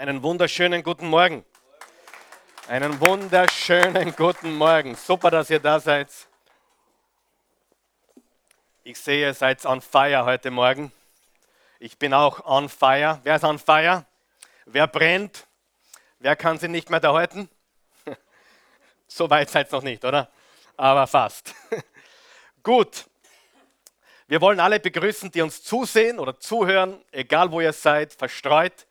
Einen wunderschönen guten Morgen. Einen wunderschönen guten Morgen. Super, dass ihr da seid. Ich sehe, ihr seid on fire heute Morgen. Ich bin auch on fire. Wer ist on fire? Wer brennt? Wer kann sie nicht mehr da halten? so weit seid ihr noch nicht, oder? Aber fast. Gut. Wir wollen alle begrüßen, die uns zusehen oder zuhören, egal wo ihr seid, verstreut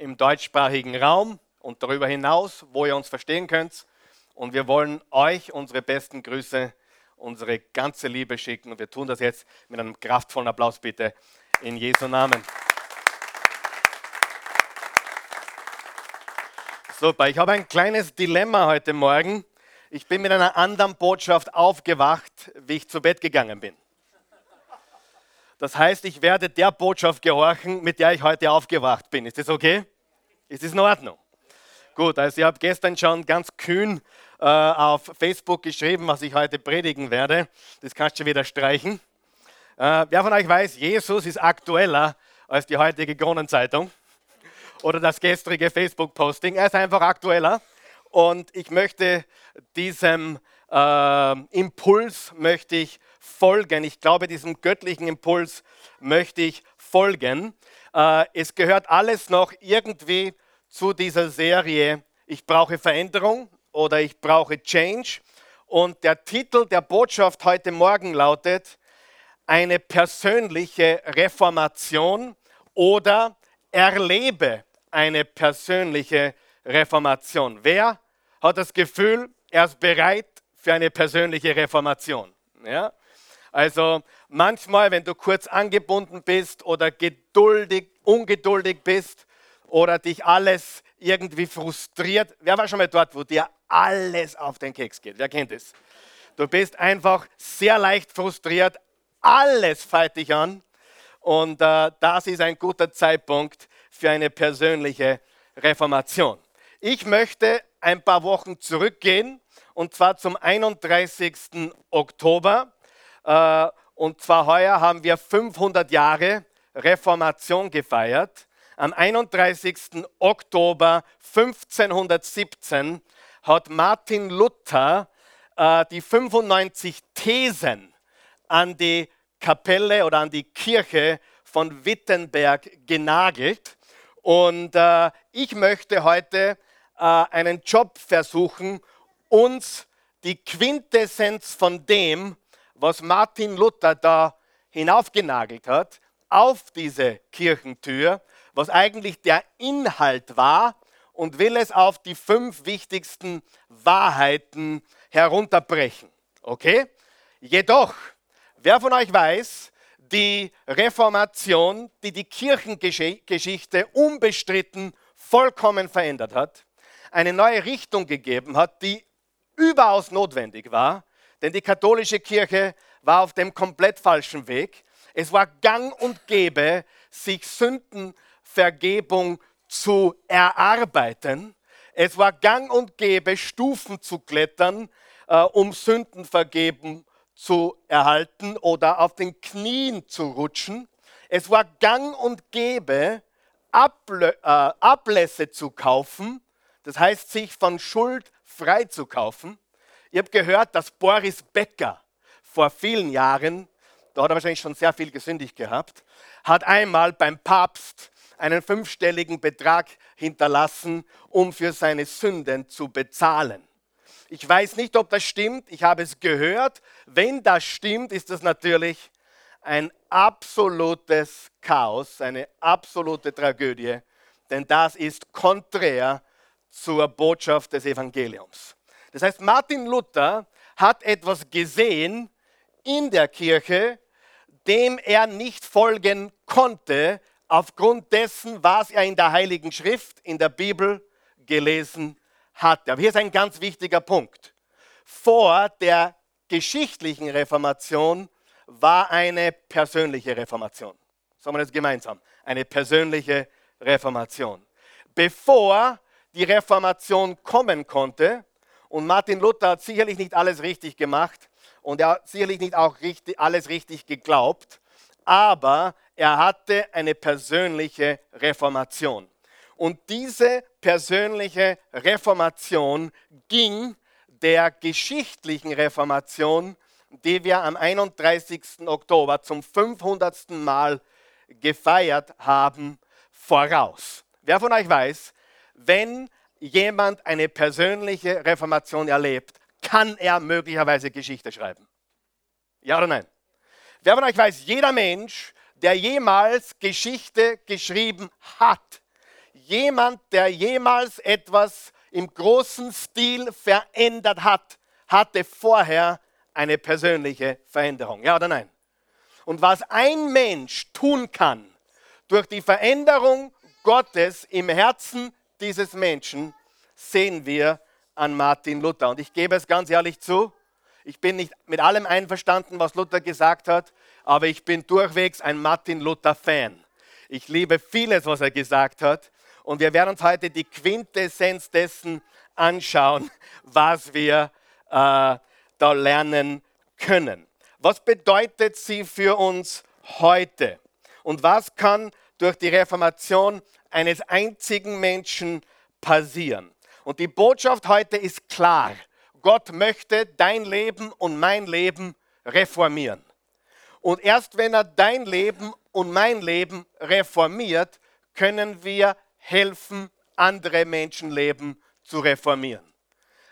im deutschsprachigen Raum und darüber hinaus, wo ihr uns verstehen könnt. Und wir wollen euch unsere besten Grüße, unsere ganze Liebe schicken. Und wir tun das jetzt mit einem kraftvollen Applaus bitte in Jesu Namen. Super, ich habe ein kleines Dilemma heute Morgen. Ich bin mit einer anderen Botschaft aufgewacht, wie ich zu Bett gegangen bin. Das heißt, ich werde der Botschaft gehorchen, mit der ich heute aufgewacht bin. Ist das okay? Ist das in Ordnung? Gut, also ich habe gestern schon ganz kühn äh, auf Facebook geschrieben, was ich heute predigen werde. Das kannst du wieder streichen. Äh, wer von euch weiß, Jesus ist aktueller als die heutige Kronenzeitung oder das gestrige Facebook-Posting. Er ist einfach aktueller. Und ich möchte diesem äh, Impuls möchte ich folgen. Ich glaube, diesem göttlichen Impuls möchte ich folgen. Äh, es gehört alles noch irgendwie zu dieser Serie Ich brauche Veränderung oder ich brauche Change. Und der Titel der Botschaft heute Morgen lautet Eine persönliche Reformation oder Erlebe eine persönliche Reformation. Wer hat das Gefühl, er ist bereit für eine persönliche Reformation? Ja? Also manchmal, wenn du kurz angebunden bist oder geduldig, ungeduldig bist oder dich alles irgendwie frustriert. Wer war schon mal dort, wo dir alles auf den Keks geht? Wer kennt es? Du bist einfach sehr leicht frustriert, alles feilt dich an und äh, das ist ein guter Zeitpunkt für eine persönliche Reformation. Ich möchte ein paar Wochen zurückgehen und zwar zum 31. Oktober äh, und zwar heuer haben wir 500 Jahre Reformation gefeiert. Am 31. Oktober 1517 hat Martin Luther äh, die 95 Thesen an die Kapelle oder an die Kirche von Wittenberg genagelt. Und äh, ich möchte heute äh, einen Job versuchen, uns die Quintessenz von dem, was Martin Luther da hinaufgenagelt hat, auf diese Kirchentür, was eigentlich der Inhalt war und will es auf die fünf wichtigsten Wahrheiten herunterbrechen. Okay? Jedoch, wer von euch weiß, die Reformation, die die Kirchengeschichte unbestritten vollkommen verändert hat, eine neue Richtung gegeben hat, die überaus notwendig war, denn die katholische Kirche war auf dem komplett falschen Weg. Es war gang und gäbe, sich Sündenvergebung zu erarbeiten. Es war gang und gäbe, Stufen zu klettern, äh, um Sündenvergebung zu erhalten oder auf den Knien zu rutschen. Es war gang und gäbe, Able äh, Ablässe zu kaufen, das heißt sich von Schuld frei zu kaufen. Ich habe gehört, dass Boris Becker vor vielen Jahren, da hat er wahrscheinlich schon sehr viel gesündigt gehabt, hat einmal beim Papst einen fünfstelligen Betrag hinterlassen, um für seine Sünden zu bezahlen. Ich weiß nicht, ob das stimmt, ich habe es gehört. Wenn das stimmt, ist das natürlich ein absolutes Chaos, eine absolute Tragödie, denn das ist konträr zur Botschaft des Evangeliums. Das heißt, Martin Luther hat etwas gesehen in der Kirche, dem er nicht folgen konnte, aufgrund dessen, was er in der Heiligen Schrift, in der Bibel gelesen hatte. Aber hier ist ein ganz wichtiger Punkt. Vor der geschichtlichen Reformation war eine persönliche Reformation. Sagen wir das gemeinsam. Eine persönliche Reformation. Bevor die Reformation kommen konnte, und Martin Luther hat sicherlich nicht alles richtig gemacht und er hat sicherlich nicht auch richtig, alles richtig geglaubt, aber er hatte eine persönliche Reformation. Und diese persönliche Reformation ging der geschichtlichen Reformation, die wir am 31. Oktober zum 500. Mal gefeiert haben, voraus. Wer von euch weiß, wenn jemand eine persönliche Reformation erlebt, kann er möglicherweise Geschichte schreiben? Ja oder nein? Wer von euch weiß, jeder Mensch, der jemals Geschichte geschrieben hat, jemand, der jemals etwas im großen Stil verändert hat, hatte vorher eine persönliche Veränderung. Ja oder nein? Und was ein Mensch tun kann durch die Veränderung Gottes im Herzen dieses Menschen, sehen wir an Martin Luther. Und ich gebe es ganz ehrlich zu, ich bin nicht mit allem einverstanden, was Luther gesagt hat, aber ich bin durchwegs ein Martin Luther-Fan. Ich liebe vieles, was er gesagt hat. Und wir werden uns heute die Quintessenz dessen anschauen, was wir äh, da lernen können. Was bedeutet sie für uns heute? Und was kann durch die Reformation eines einzigen Menschen passieren? Und die Botschaft heute ist klar. Gott möchte dein Leben und mein Leben reformieren. Und erst wenn er dein Leben und mein Leben reformiert, können wir helfen, andere Menschenleben zu reformieren.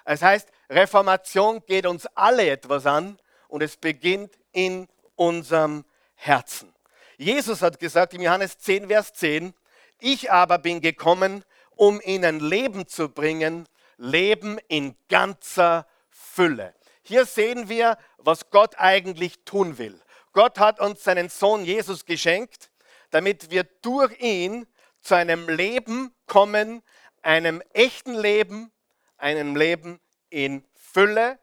Das heißt, Reformation geht uns alle etwas an und es beginnt in unserem Herzen. Jesus hat gesagt im Johannes 10, Vers 10, ich aber bin gekommen, um ihnen Leben zu bringen, Leben in ganzer Fülle. Hier sehen wir, was Gott eigentlich tun will. Gott hat uns seinen Sohn Jesus geschenkt, damit wir durch ihn zu einem Leben kommen, einem echten Leben, einem Leben in Fülle,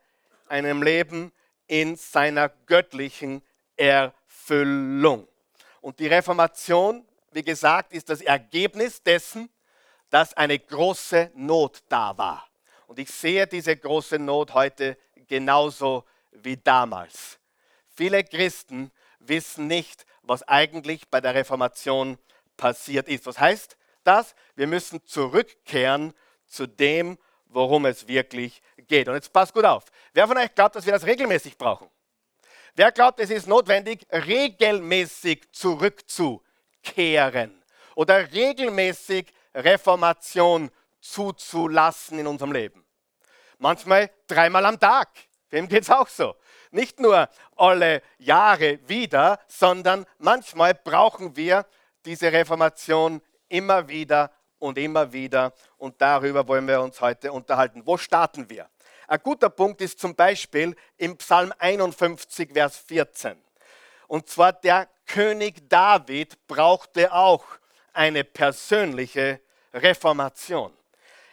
einem Leben in seiner göttlichen Erfüllung. Und die Reformation, wie gesagt, ist das Ergebnis dessen, dass eine große Not da war. Und ich sehe diese große Not heute genauso wie damals. Viele Christen wissen nicht, was eigentlich bei der Reformation passiert ist. Was heißt das? Wir müssen zurückkehren zu dem, worum es wirklich geht. Und jetzt passt gut auf. Wer von euch glaubt, dass wir das regelmäßig brauchen? Wer glaubt, es ist notwendig, regelmäßig zurückzukehren oder regelmäßig Reformation zuzulassen in unserem Leben? Manchmal dreimal am Tag. Wem geht es auch so? Nicht nur alle Jahre wieder, sondern manchmal brauchen wir diese Reformation immer wieder und immer wieder. Und darüber wollen wir uns heute unterhalten. Wo starten wir? Ein guter Punkt ist zum Beispiel im Psalm 51, Vers 14. Und zwar der König David brauchte auch eine persönliche Reformation.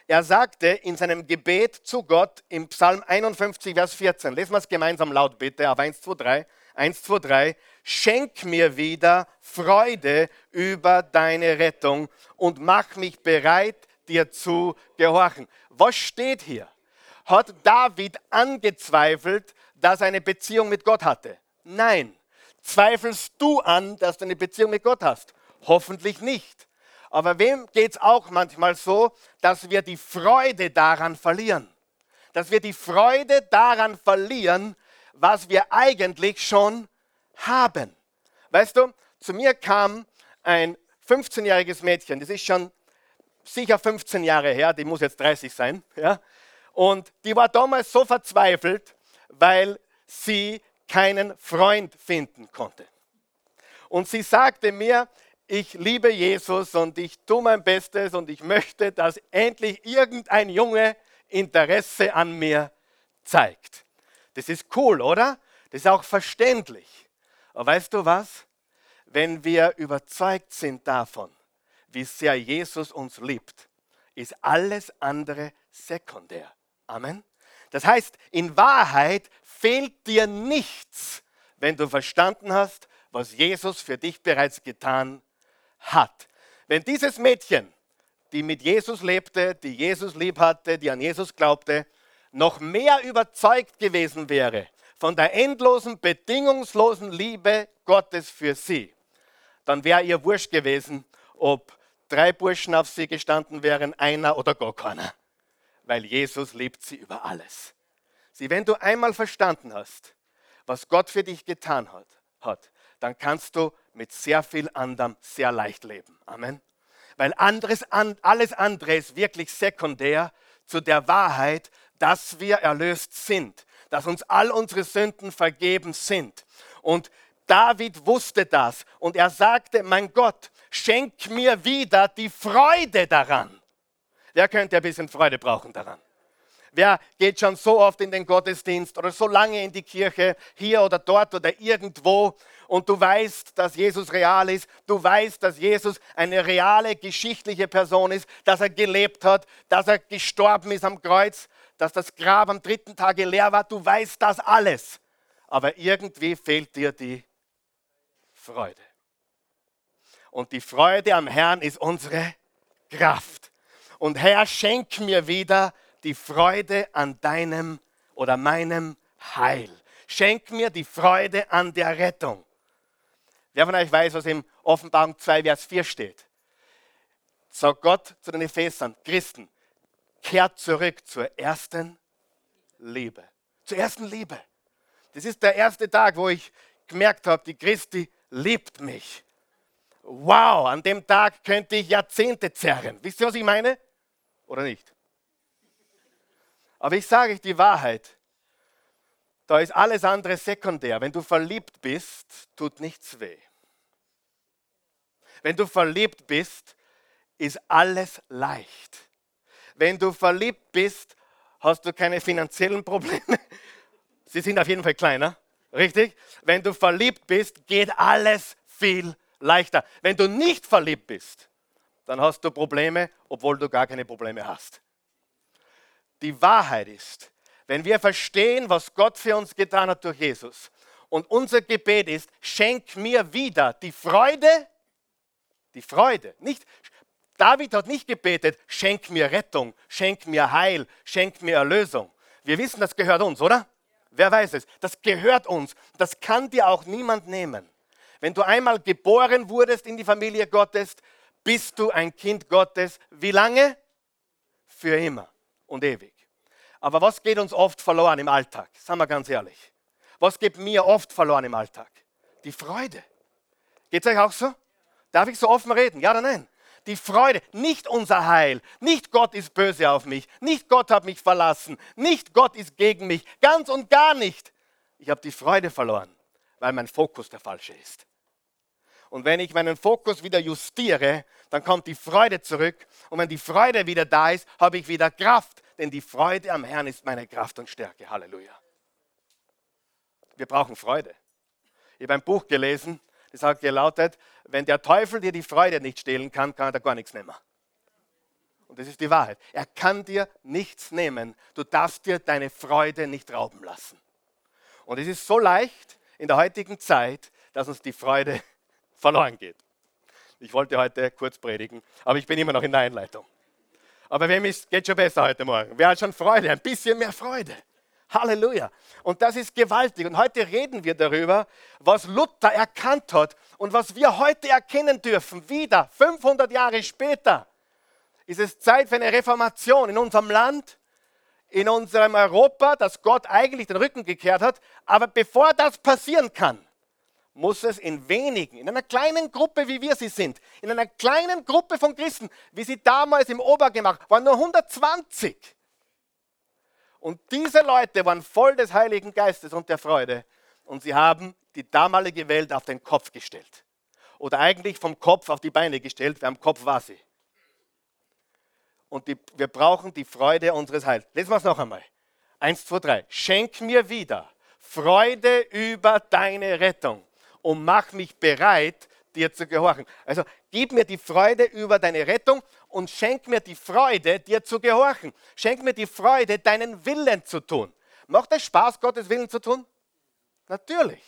Er sagte in seinem Gebet zu Gott im Psalm 51, Vers 14, lesen wir es gemeinsam laut bitte, auf 1, 2, 3, 1, 2, 3, schenk mir wieder Freude über deine Rettung und mach mich bereit, dir zu gehorchen. Was steht hier? Hat David angezweifelt, dass er eine Beziehung mit Gott hatte? Nein. Zweifelst du an, dass du eine Beziehung mit Gott hast? Hoffentlich nicht. Aber wem geht es auch manchmal so, dass wir die Freude daran verlieren? Dass wir die Freude daran verlieren, was wir eigentlich schon haben. Weißt du, zu mir kam ein 15-jähriges Mädchen, das ist schon sicher 15 Jahre her, die muss jetzt 30 sein, ja? Und die war damals so verzweifelt, weil sie keinen Freund finden konnte. Und sie sagte mir, ich liebe Jesus und ich tue mein Bestes und ich möchte, dass endlich irgendein Junge Interesse an mir zeigt. Das ist cool, oder? Das ist auch verständlich. Aber weißt du was? Wenn wir überzeugt sind davon, wie sehr Jesus uns liebt, ist alles andere sekundär. Amen. Das heißt, in Wahrheit fehlt dir nichts, wenn du verstanden hast, was Jesus für dich bereits getan hat. Wenn dieses Mädchen, die mit Jesus lebte, die Jesus lieb hatte, die an Jesus glaubte, noch mehr überzeugt gewesen wäre von der endlosen, bedingungslosen Liebe Gottes für sie, dann wäre ihr wurscht gewesen, ob drei Burschen auf sie gestanden wären, einer oder gar keiner. Weil Jesus liebt sie über alles. Sieh, wenn du einmal verstanden hast, was Gott für dich getan hat, hat dann kannst du mit sehr viel anderem sehr leicht leben. Amen. Weil anderes, alles andere ist wirklich sekundär zu der Wahrheit, dass wir erlöst sind, dass uns all unsere Sünden vergeben sind. Und David wusste das und er sagte, mein Gott, schenk mir wieder die Freude daran. Wer könnte ein bisschen Freude brauchen daran? Wer geht schon so oft in den Gottesdienst oder so lange in die Kirche, hier oder dort oder irgendwo und du weißt, dass Jesus real ist, du weißt, dass Jesus eine reale geschichtliche Person ist, dass er gelebt hat, dass er gestorben ist am Kreuz, dass das Grab am dritten Tage leer war, du weißt das alles. Aber irgendwie fehlt dir die Freude. Und die Freude am Herrn ist unsere Kraft. Und Herr, schenk mir wieder die Freude an deinem oder meinem Heil. Schenk mir die Freude an der Rettung. Wer von euch weiß, was im Offenbarung 2, Vers 4 steht? Sagt Gott zu den Ephesern, Christen, kehrt zurück zur ersten Liebe. Zur ersten Liebe. Das ist der erste Tag, wo ich gemerkt habe, die Christi liebt mich. Wow, an dem Tag könnte ich Jahrzehnte zerren. Wisst ihr, was ich meine? Oder nicht? Aber ich sage euch die Wahrheit. Da ist alles andere sekundär. Wenn du verliebt bist, tut nichts weh. Wenn du verliebt bist, ist alles leicht. Wenn du verliebt bist, hast du keine finanziellen Probleme. Sie sind auf jeden Fall kleiner, richtig? Wenn du verliebt bist, geht alles viel leichter. Wenn du nicht verliebt bist, dann hast du Probleme, obwohl du gar keine Probleme hast. Die Wahrheit ist, wenn wir verstehen, was Gott für uns getan hat durch Jesus, und unser Gebet ist, schenk mir wieder die Freude, die Freude, nicht David hat nicht gebetet, schenk mir Rettung, schenk mir Heil, schenk mir Erlösung. Wir wissen, das gehört uns, oder? Wer weiß es? Das gehört uns. Das kann dir auch niemand nehmen. Wenn du einmal geboren wurdest in die Familie Gottes, bist du ein Kind Gottes. Wie lange? Für immer und ewig. Aber was geht uns oft verloren im Alltag? Sagen wir ganz ehrlich. Was geht mir oft verloren im Alltag? Die Freude. Geht es euch auch so? Darf ich so offen reden? Ja oder nein? die Freude, nicht unser Heil, nicht Gott ist böse auf mich, nicht Gott hat mich verlassen, nicht Gott ist gegen mich, ganz und gar nicht. Ich habe die Freude verloren, weil mein Fokus der falsche ist. Und wenn ich meinen Fokus wieder justiere, dann kommt die Freude zurück. Und wenn die Freude wieder da ist, habe ich wieder Kraft. Denn die Freude am Herrn ist meine Kraft und Stärke. Halleluja. Wir brauchen Freude. Ich habe ein Buch gelesen, das hat gelautet, wenn der Teufel dir die Freude nicht stehlen kann, kann er dir gar nichts nehmen. Und das ist die Wahrheit. Er kann dir nichts nehmen. Du darfst dir deine Freude nicht rauben lassen. Und es ist so leicht in der heutigen Zeit, dass uns die Freude verloren geht. Ich wollte heute kurz predigen, aber ich bin immer noch in der Einleitung. Aber wem ist, geht schon besser heute Morgen? Wer hat schon Freude? Ein bisschen mehr Freude. Halleluja. Und das ist gewaltig. Und heute reden wir darüber, was Luther erkannt hat und was wir heute erkennen dürfen. Wieder, 500 Jahre später, ist es Zeit für eine Reformation in unserem Land, in unserem Europa, das Gott eigentlich den Rücken gekehrt hat. Aber bevor das passieren kann, muss es in wenigen, in einer kleinen Gruppe, wie wir sie sind, in einer kleinen Gruppe von Christen, wie sie damals im Obergemach waren, nur 120 und diese Leute waren voll des Heiligen Geistes und der Freude. Und sie haben die damalige Welt auf den Kopf gestellt. Oder eigentlich vom Kopf auf die Beine gestellt, wer am Kopf war sie. Und die, wir brauchen die Freude unseres Heils. Lesen wir es noch einmal. Eins, zwei, drei. Schenk mir wieder Freude über deine Rettung und mach mich bereit, dir zu gehorchen. Also gib mir die Freude über deine Rettung und schenk mir die Freude, dir zu gehorchen. Schenk mir die Freude, deinen Willen zu tun. Macht es Spaß, Gottes Willen zu tun? Natürlich.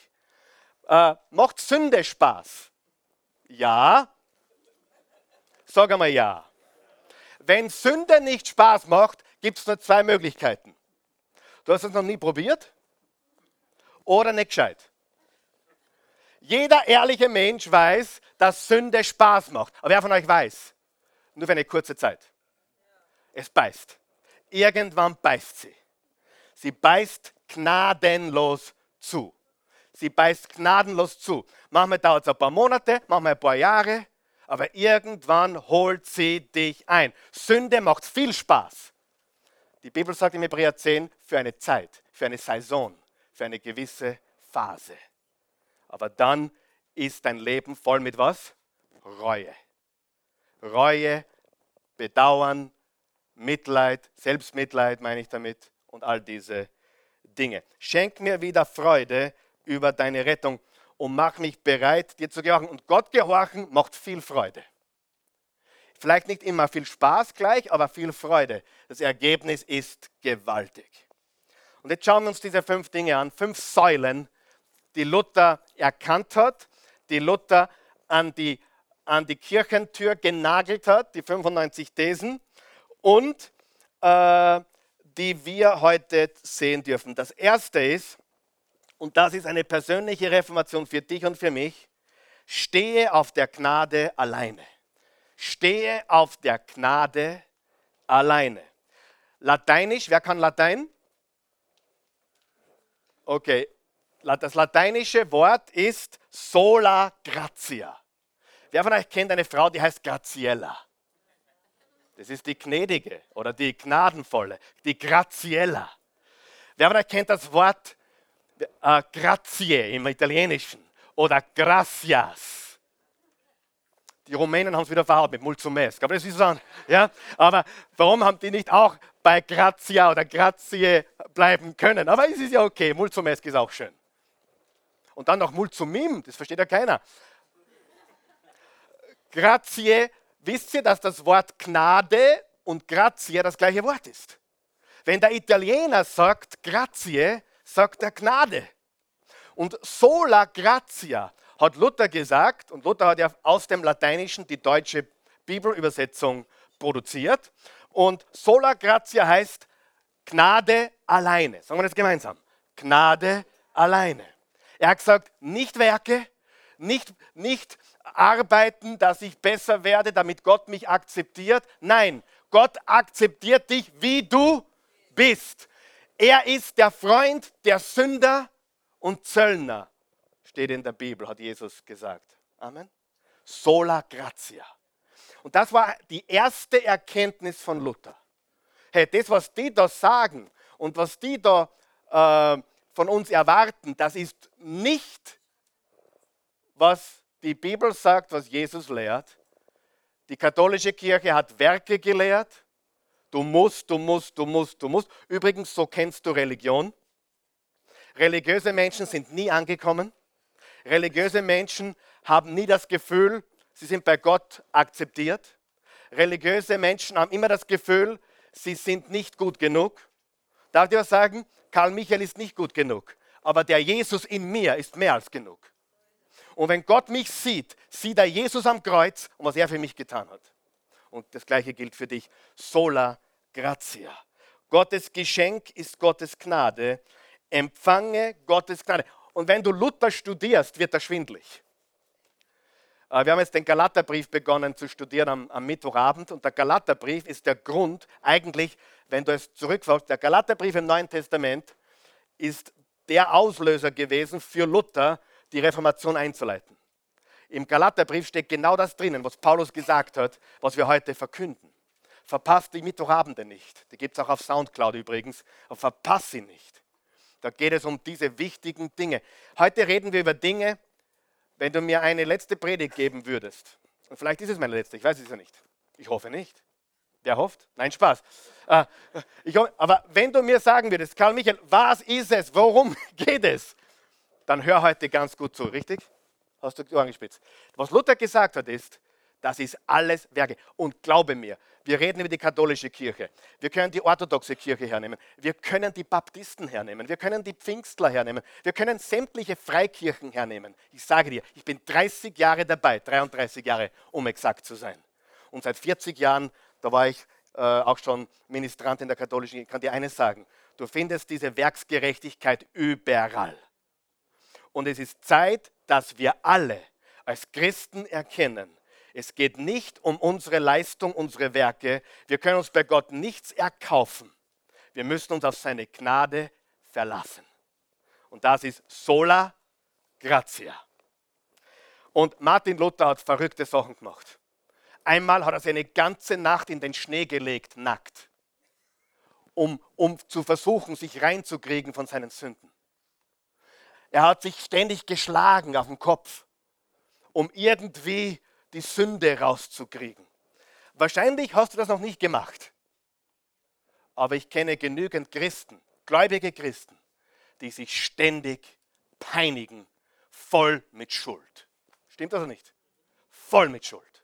Äh, macht Sünde Spaß? Ja. Sag einmal ja. Wenn Sünde nicht Spaß macht, gibt es nur zwei Möglichkeiten. Du hast es noch nie probiert oder nicht gescheit. Jeder ehrliche Mensch weiß, dass Sünde Spaß macht. Aber wer von euch weiß, nur für eine kurze Zeit. Es beißt. Irgendwann beißt sie. Sie beißt gnadenlos zu. Sie beißt gnadenlos zu. Manchmal dauert es ein paar Monate, manchmal ein paar Jahre, aber irgendwann holt sie dich ein. Sünde macht viel Spaß. Die Bibel sagt im Hebräer 10, für eine Zeit, für eine Saison, für eine gewisse Phase. Aber dann ist dein Leben voll mit was? Reue. Reue, Bedauern, Mitleid, Selbstmitleid meine ich damit und all diese Dinge. Schenk mir wieder Freude über deine Rettung und mach mich bereit, dir zu gehorchen. Und Gott gehorchen macht viel Freude. Vielleicht nicht immer viel Spaß gleich, aber viel Freude. Das Ergebnis ist gewaltig. Und jetzt schauen wir uns diese fünf Dinge an, fünf Säulen, die Luther erkannt hat, die Luther an die, an die Kirchentür genagelt hat, die 95 Thesen, und äh, die wir heute sehen dürfen. Das erste ist, und das ist eine persönliche Reformation für dich und für mich, stehe auf der Gnade alleine. Stehe auf der Gnade alleine. Lateinisch, wer kann Latein? Okay, das lateinische Wort ist sola gratia. Wer von euch kennt eine Frau, die heißt Graziella? Das ist die gnädige oder die gnadenvolle, die Graziella. Wer von euch kennt das Wort äh, grazie im Italienischen oder gracias? Die Rumänen haben es wieder verhaut mit mulțumesc, aber das ist so. Ja? Aber warum haben die nicht auch bei grazia oder grazie bleiben können? Aber es ist ja okay, mulțumesc ist auch schön. Und dann noch mulțumim, das versteht ja keiner. Grazie, wisst ihr, dass das Wort Gnade und Grazie das gleiche Wort ist? Wenn der Italiener sagt Grazie, sagt er Gnade. Und sola gratia hat Luther gesagt, und Luther hat ja aus dem Lateinischen die deutsche Bibelübersetzung produziert. Und sola gratia heißt Gnade alleine. Sagen wir das gemeinsam. Gnade alleine. Er hat gesagt, nicht Werke, nicht, nicht arbeiten, dass ich besser werde, damit Gott mich akzeptiert. Nein, Gott akzeptiert dich, wie du bist. Er ist der Freund der Sünder und Zöllner, steht in der Bibel, hat Jesus gesagt. Amen. Sola gratia. Und das war die erste Erkenntnis von Luther. Hey, das, was die da sagen und was die da äh, von uns erwarten, das ist nicht, was die Bibel sagt, was Jesus lehrt. Die katholische Kirche hat Werke gelehrt Du musst, du musst, du musst, du musst. Übrigens, so kennst du Religion. Religiöse Menschen sind nie angekommen. Religiöse Menschen haben nie das Gefühl, sie sind bei Gott akzeptiert. Religiöse Menschen haben immer das Gefühl, sie sind nicht gut genug. Darf ich was sagen? Karl Michael ist nicht gut genug, aber der Jesus in mir ist mehr als genug. Und wenn Gott mich sieht, sieht er Jesus am Kreuz und was er für mich getan hat. Und das gleiche gilt für dich. Sola gratia. Gottes Geschenk ist Gottes Gnade. Empfange Gottes Gnade. Und wenn du Luther studierst, wird das schwindlig. Äh, wir haben jetzt den Galaterbrief begonnen zu studieren am, am, Mittwochabend und der Galaterbrief ist der Grund, eigentlich, wenn du es zurückfolgst, der Galaterbrief im Neuen Testament ist der Auslöser gewesen für Luther, die Reformation einzuleiten. Im Galaterbrief steht genau das drinnen, was Paulus gesagt hat, was wir heute verkünden. Verpasst die Mittwochabende nicht. Die gibt es auch auf Soundcloud übrigens. Aber verpasst sie nicht. Da geht es um diese wichtigen Dinge. Heute reden wir über Dinge, wenn du mir eine letzte Predigt geben würdest. Und vielleicht ist es meine letzte, ich weiß es ja nicht. Ich hoffe nicht. Wer hofft? Nein, Spaß. Äh, ich, aber wenn du mir sagen würdest, Karl Michael, was ist es? Worum geht es? Dann hör heute ganz gut zu, richtig? Hast du die Ohren gespitzt? Was Luther gesagt hat, ist, das ist alles Werke. Und glaube mir, wir reden über die katholische Kirche. Wir können die orthodoxe Kirche hernehmen. Wir können die Baptisten hernehmen. Wir können die Pfingstler hernehmen. Wir können sämtliche Freikirchen hernehmen. Ich sage dir, ich bin 30 Jahre dabei, 33 Jahre, um exakt zu sein. Und seit 40 Jahren, da war ich äh, auch schon Ministrant in der katholischen Kirche, ich kann dir eines sagen, du findest diese Werksgerechtigkeit überall. Und es ist Zeit, dass wir alle als Christen erkennen, Es geht nicht um unsere Leistung, unsere Werke. Wir können uns bei Gott nichts erkaufen. Wir müssen uns auf seine Gnade verlassen. Und das ist sola gratia. Und Martin Luther hat verrückte Sachen gemacht. Einmal hat er sich eine ganze Nacht in den Schnee gelegt, nackt, um, um zu versuchen, sich reinzukriegen von seinen Sünden. Er hat sich ständig geschlagen auf den Kopf, um irgendwie die Sünde rauszukriegen. Wahrscheinlich hast du das noch nicht gemacht. Aber ich kenne genügend Christen, gläubige Christen, die sich ständig peinigen, voll mit Schuld. Stimmt das oder nicht? Voll mit Schuld.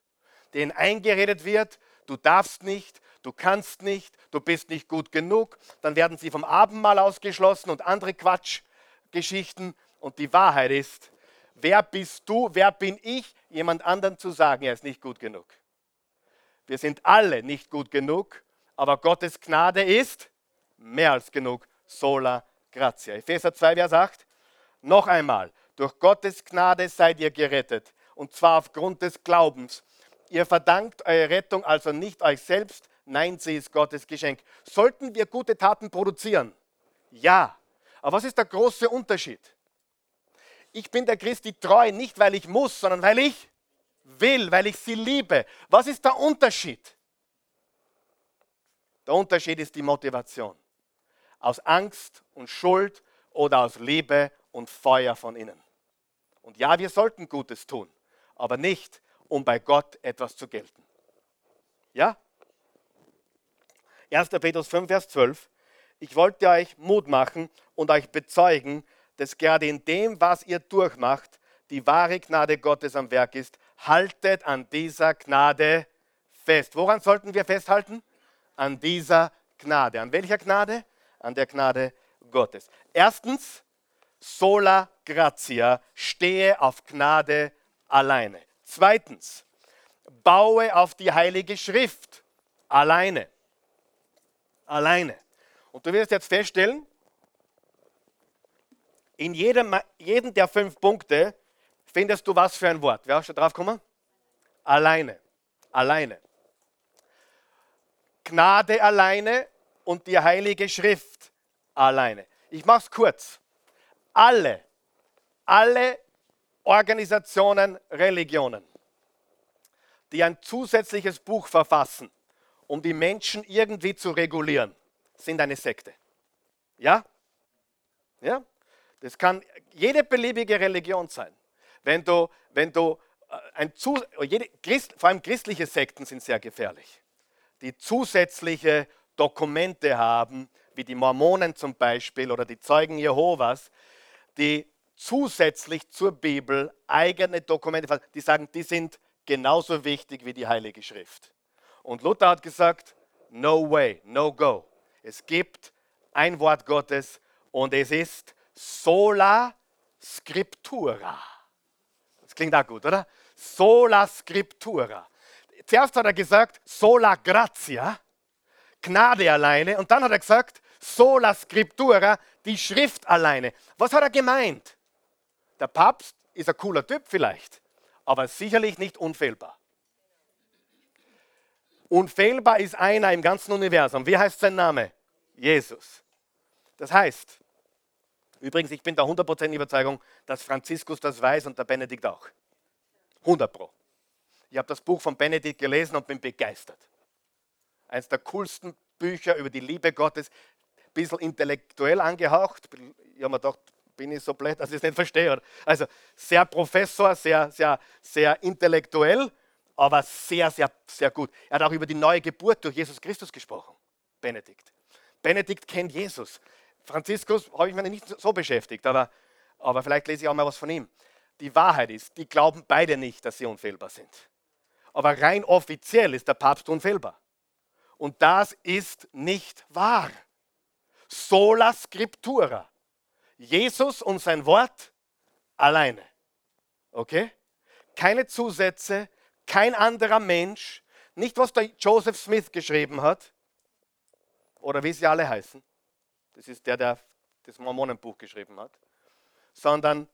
Denen eingeredet wird, du darfst nicht, du kannst nicht, du bist nicht gut genug. Dann werden sie vom Abendmahl ausgeschlossen und andere Quatschgeschichten. Und die Wahrheit ist, wer bist du, wer bin ich, jemand anderen zu sagen, er ist nicht gut genug. Wir sind alle nicht gut genug, aber Gottes Gnade ist mehr als genug. Sola gratia. Epheser 2, Vers 8. Noch einmal, durch Gottes Gnade seid ihr gerettet, und zwar aufgrund des Glaubens. Ihr verdankt eure Rettung also nicht euch selbst, nein, sie ist Gottes Geschenk. Sollten wir gute Taten produzieren? Ja. Aber was ist der große Unterschied? Ich bin der Christi treu, nicht weil ich muss, sondern weil ich will, weil ich sie liebe. Was ist der Unterschied? Der Unterschied ist die Motivation. Aus Angst und Schuld oder aus Liebe und Feuer von innen. Und ja, wir sollten Gutes tun, aber nicht, um bei Gott etwas zu gelten. Ja? 1. Petrus 5, Vers 12. Ich wollte euch Mut machen und euch bezeugen, dass gerade in dem, was ihr durchmacht, die wahre Gnade Gottes am Werk ist. Haltet an dieser Gnade fest. Woran sollten wir festhalten? An dieser Gnade. An welcher Gnade? An der Gnade Gottes. Erstens, sola gratia, stehe auf Gnade alleine. Zweitens, baue auf die Heilige Schrift alleine. Alleine. Und du wirst jetzt feststellen, in jedem, jedem der fünf Punkte findest du was für ein Wort. Wer auch schon drauf kommen? Alleine. Alleine. Gnade alleine und die Heilige Schrift alleine. Ich mache es kurz alle, alle Organisationen, Religionen, die ein zusätzliches Buch verfassen, um die Menschen irgendwie zu regulieren, sind eine Sekte. Ja? Ja? Das kann jede beliebige Religion sein. Wenn du, wenn du äh, ein jede, Christ, vor allem christliche Sekten sind sehr gefährlich, die zusätzliche Dokumente haben, wie die Mormonen zum Beispiel oder die Zeugen Jehovas, die zusätzlich zur Bibel eigene Dokumente, die sagen, die sind genauso wichtig wie die Heilige Schrift. Und Luther hat gesagt, no way, no go. Es gibt ein Wort Gottes und es ist sola scriptura. Das klingt auch gut, oder? Sola scriptura. Zuerst hat er gesagt, sola gratia, Gnade alleine. Und dann hat er gesagt, sola scriptura, die Schrift alleine. Was hat er gemeint? Der Papst ist ein cooler Typ vielleicht, aber sicherlich nicht unfehlbar. Unfehlbar ist einer im ganzen Universum. Wie heißt sein Name? Jesus. Das heißt, übrigens, ich bin der 100% Überzeugung, dass Franziskus das weiß und der Benedikt auch. 100 Pro. Ich habe das Buch von Benedikt gelesen und bin begeistert. Eines der coolsten Bücher über die Liebe Gottes bisschen intellektuell angehaucht. Ich habe mir gedacht, bin ich so blöd, dass ich es nicht verstehe. Also sehr Professor, sehr, sehr, sehr intellektuell, aber sehr, sehr, sehr gut. Er hat auch über die neue Geburt durch Jesus Christus gesprochen, Benedikt. Benedikt kennt Jesus. Franziskus habe ich mich nicht so beschäftigt, aber, aber vielleicht lese ich auch mal was von ihm. Die Wahrheit ist, die glauben beide nicht, dass sie unfehlbar sind. Aber rein offiziell ist der Papst unfehlbar. Und das ist nicht wahr sola scriptura. Jesus und sein Wort alleine. Okay? Keine Zusätze, kein anderer Mensch, nicht was der Joseph Smith geschrieben hat oder wie sie alle heißen. Das ist der, der das Mormonenbuch geschrieben hat, sondern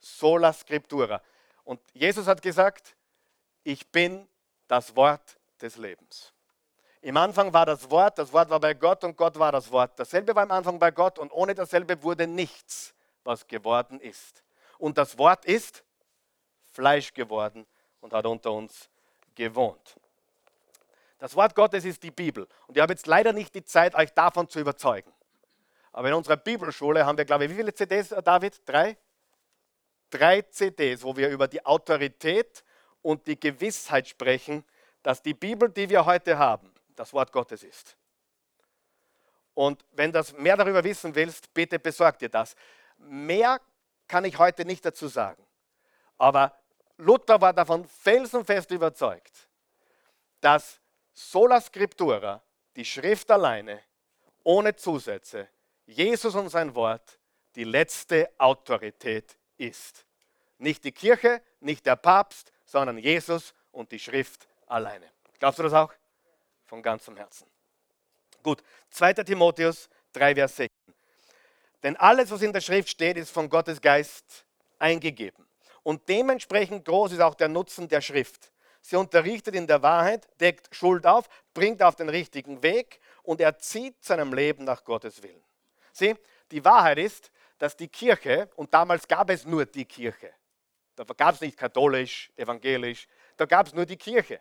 sola scriptura. Und Jesus hat gesagt, ich bin das Wort des Lebens. Im Anfang war das Wort, das Wort war bei Gott und Gott war das Wort. Dasselbe war im Anfang bei Gott und ohne dasselbe wurde nichts, was geworden ist. Und das Wort ist Fleisch geworden und hat unter uns gewohnt. Das Wort Gottes ist die Bibel. Und ich habe jetzt leider nicht die Zeit, euch davon zu überzeugen. Aber in unserer Bibelschule haben wir, glaube ich, wie viele CDs, David? Drei? Drei CDs, wo wir über die Autorität und die Gewissheit sprechen, dass die Bibel, die wir heute haben, das Wort Gottes ist. Und wenn du mehr darüber wissen willst, bitte besorg dir das. Mehr kann ich heute nicht dazu sagen. Aber Luther war davon felsenfest überzeugt, dass sola scriptura, die Schrift alleine, ohne Zusätze, Jesus und sein Wort, die letzte Autorität ist. Nicht die Kirche, nicht der Papst, sondern Jesus und die Schrift alleine. Glaubst du das auch? Von ganzem Herzen. Gut, 2. Timotheus 3, Vers 16. Denn alles, was in der Schrift steht, ist von Gottes Geist eingegeben. Und dementsprechend groß ist auch der Nutzen der Schrift. Sie unterrichtet in der Wahrheit, deckt Schuld auf, bringt auf den richtigen Weg und erzieht seinem Leben nach Gottes Willen. Sieh, die Wahrheit ist, dass die Kirche, und damals gab es nur die Kirche, da gab es nicht katholisch, evangelisch, da gab es nur die Kirche.